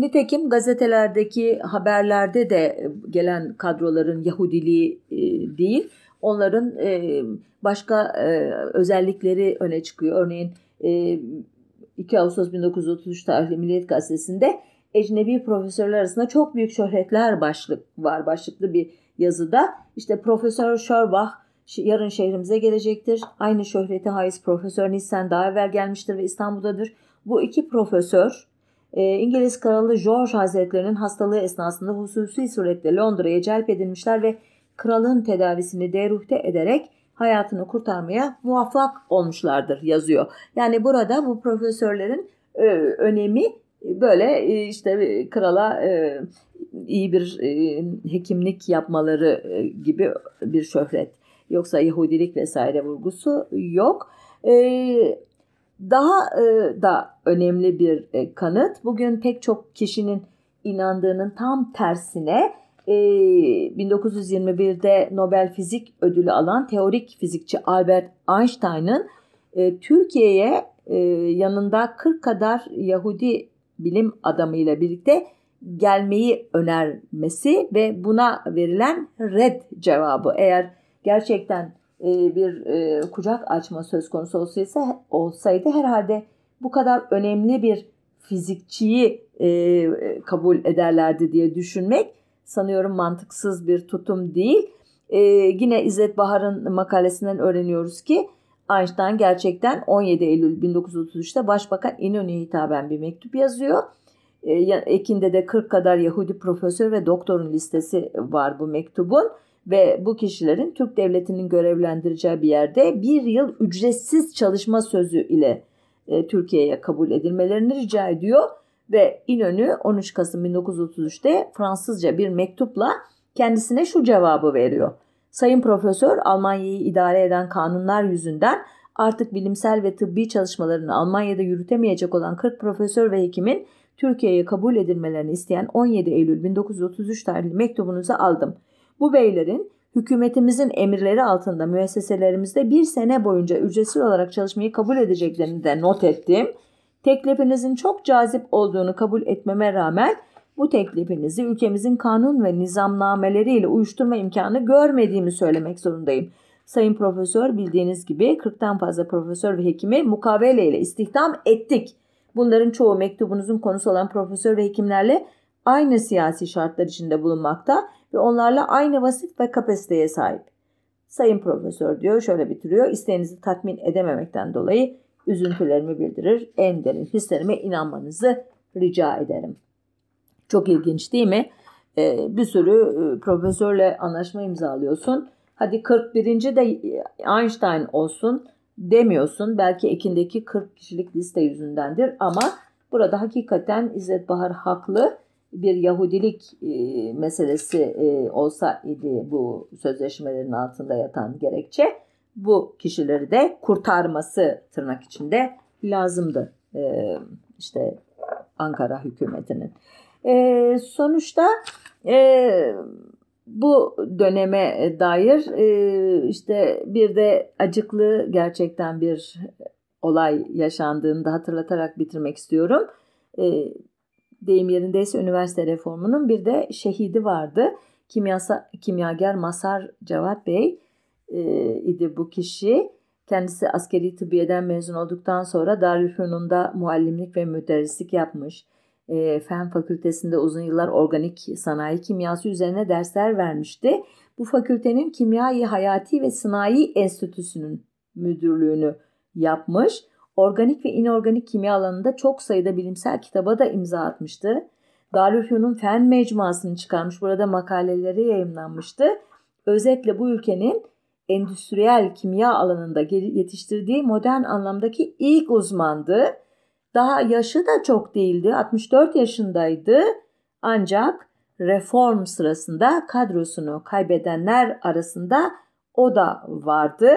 nitekim gazetelerdeki haberlerde de gelen kadroların Yahudiliği e, değil, onların e, başka e, özellikleri öne çıkıyor. Örneğin e, 2 Ağustos 1933 tarihli Milliyet Gazetesi'nde ecnebi profesörler arasında çok büyük şöhretler başlık var başlıklı bir yazıda. İşte Profesör Schorbach yarın şehrimize gelecektir. Aynı şöhreti haiz Profesör Nissen daha evvel gelmiştir ve İstanbul'dadır. Bu iki profesör e, İngiliz Kralı George Hazretlerinin hastalığı esnasında hususi surette Londra'ya celp edilmişler ve kralın tedavisini deruhte ederek hayatını kurtarmaya muvaffak olmuşlardır yazıyor. Yani burada bu profesörlerin e, önemi böyle e, işte krala e, iyi bir e, hekimlik yapmaları e, gibi bir şöhret. Yoksa Yahudilik vesaire vurgusu yok. E, daha e, da önemli bir e, kanıt. Bugün pek çok kişinin inandığının tam tersine 1921'de ee, Nobel Fizik Ödülü alan teorik fizikçi Albert Einstein'ın e, Türkiye'ye e, yanında 40 kadar Yahudi bilim adamıyla birlikte gelmeyi önermesi ve buna verilen red cevabı. Eğer gerçekten e, bir kucak açma söz konusu olsaydı, olsaydı herhalde bu kadar önemli bir fizikçiyi kabul ederlerdi diye düşünmek sanıyorum mantıksız bir tutum değil. E, yine İzzet Bahar'ın makalesinden öğreniyoruz ki Einstein gerçekten 17 Eylül 1933'te Başbakan İnönü'ye hitaben bir mektup yazıyor. E, ekinde de 40 kadar Yahudi profesör ve doktorun listesi var bu mektubun ve bu kişilerin Türk Devleti'nin görevlendireceği bir yerde bir yıl ücretsiz çalışma sözü ile e, Türkiye'ye kabul edilmelerini rica ediyor ve İnönü 13 Kasım 1933'te Fransızca bir mektupla kendisine şu cevabı veriyor. Sayın Profesör Almanya'yı idare eden kanunlar yüzünden artık bilimsel ve tıbbi çalışmalarını Almanya'da yürütemeyecek olan 40 profesör ve hekimin Türkiye'ye kabul edilmelerini isteyen 17 Eylül 1933 tarihli mektubunuzu aldım. Bu beylerin hükümetimizin emirleri altında müesseselerimizde bir sene boyunca ücretsiz olarak çalışmayı kabul edeceklerini de not ettim. Teklifinizin çok cazip olduğunu kabul etmeme rağmen bu teklifinizi ülkemizin kanun ve nizamnameleriyle uyuşturma imkanı görmediğimi söylemek zorundayım. Sayın Profesör bildiğiniz gibi 40'tan fazla profesör ve hekimi mukavele ile istihdam ettik. Bunların çoğu mektubunuzun konusu olan profesör ve hekimlerle aynı siyasi şartlar içinde bulunmakta ve onlarla aynı vasıf ve kapasiteye sahip. Sayın Profesör diyor şöyle bitiriyor. İsteğinizi tatmin edememekten dolayı üzüntülerimi bildirir. En derin hislerime inanmanızı rica ederim. Çok ilginç değil mi? Ee, bir sürü e, profesörle anlaşma imzalıyorsun. Hadi 41. de Einstein olsun demiyorsun. Belki ekindeki 40 kişilik liste yüzündendir ama burada hakikaten İzzet Bahar haklı bir Yahudilik e, meselesi e, olsa idi bu sözleşmelerin altında yatan gerekçe bu kişileri de kurtarması tırnak içinde lazımdı e, işte Ankara hükümetinin. E, sonuçta e, bu döneme dair e, işte bir de acıklı gerçekten bir olay yaşandığını da hatırlatarak bitirmek istiyorum. E, deyim yerindeyse üniversite reformunun bir de şehidi vardı. Kimyasa, kimyager Masar Cevat Bey e, idi bu kişi. Kendisi askeri tıbbiyeden mezun olduktan sonra Darülfünun'da muallimlik ve müderrislik yapmış. E, Fen Fakültesinde uzun yıllar organik sanayi kimyası üzerine dersler vermişti. Bu fakültenin Kimyayı Hayati ve Sanayi Enstitüsü'nün müdürlüğünü yapmış. Organik ve inorganik kimya alanında çok sayıda bilimsel kitaba da imza atmıştı. Darülfünun Fen Mecmuası'nı çıkarmış. Burada makaleleri yayınlanmıştı. Özetle bu ülkenin endüstriyel kimya alanında yetiştirdiği modern anlamdaki ilk uzmandı. Daha yaşı da çok değildi. 64 yaşındaydı. Ancak reform sırasında kadrosunu kaybedenler arasında o da vardı.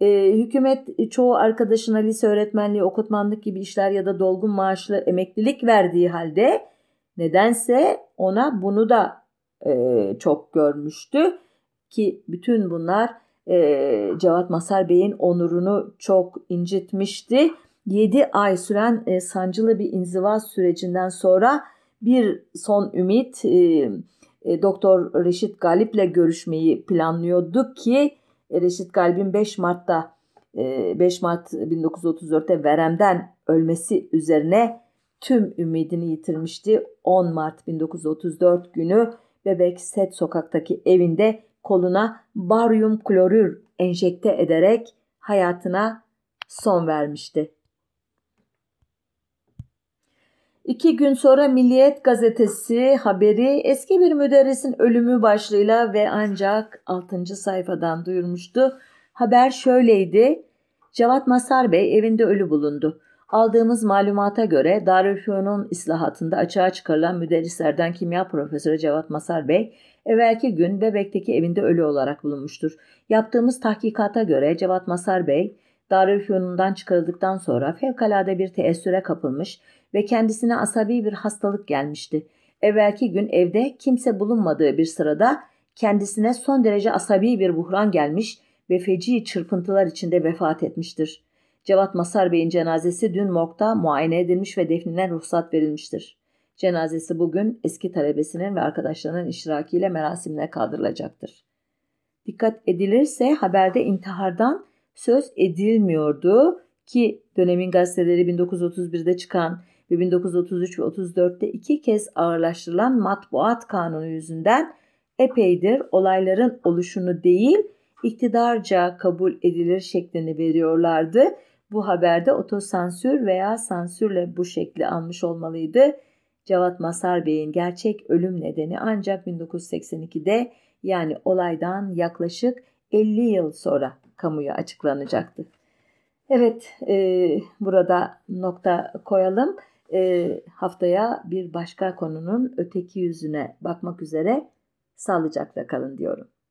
Ee, hükümet çoğu arkadaşına lise öğretmenliği, okutmanlık gibi işler ya da dolgun maaşlı emeklilik verdiği halde nedense ona bunu da e, çok görmüştü ki bütün bunlar e, Cevat Masar Bey'in onurunu çok incitmişti. 7 ay süren e, sancılı bir inziva sürecinden sonra bir son ümit e, Doktor Reşit Galip'le görüşmeyi planlıyorduk ki e, Reşit Galip'in 5 Mart'ta e, 5 Mart 1934'te veremden ölmesi üzerine tüm ümidini yitirmişti. 10 Mart 1934 günü Bebek Set sokaktaki evinde koluna baryum klorür enjekte ederek hayatına son vermişti. İki gün sonra Milliyet gazetesi haberi eski bir müderrisin ölümü başlığıyla ve ancak 6. sayfadan duyurmuştu. Haber şöyleydi. Cevat Masar Bey evinde ölü bulundu. Aldığımız malumata göre Darülfünun islahatında açığa çıkarılan müderrislerden kimya profesörü Cevat Masar Bey evvelki gün Bebek'teki evinde ölü olarak bulunmuştur. Yaptığımız tahkikata göre Cevat Masar Bey Darülfünun'dan çıkarıldıktan sonra fevkalade bir teessüre kapılmış ve kendisine asabi bir hastalık gelmişti. Evvelki gün evde kimse bulunmadığı bir sırada kendisine son derece asabi bir buhran gelmiş ve feci çırpıntılar içinde vefat etmiştir. Cevat Masar Bey'in cenazesi dün morgda muayene edilmiş ve defnine ruhsat verilmiştir. Cenazesi bugün eski talebesinin ve arkadaşlarının iştirakiyle merasimle kaldırılacaktır. Dikkat edilirse haberde intihardan söz edilmiyordu ki dönemin gazeteleri 1931'de çıkan ve 1933 ve 34'te iki kez ağırlaştırılan matbuat kanunu yüzünden epeydir olayların oluşunu değil iktidarca kabul edilir şeklini veriyorlardı. Bu haberde otosansür veya sansürle bu şekli almış olmalıydı. Cevat Masar Bey'in gerçek ölüm nedeni ancak 1982'de yani olaydan yaklaşık 50 yıl sonra kamuya açıklanacaktı. Evet, e, burada nokta koyalım. E, haftaya bir başka konunun öteki yüzüne bakmak üzere sağlıcakla kalın diyorum.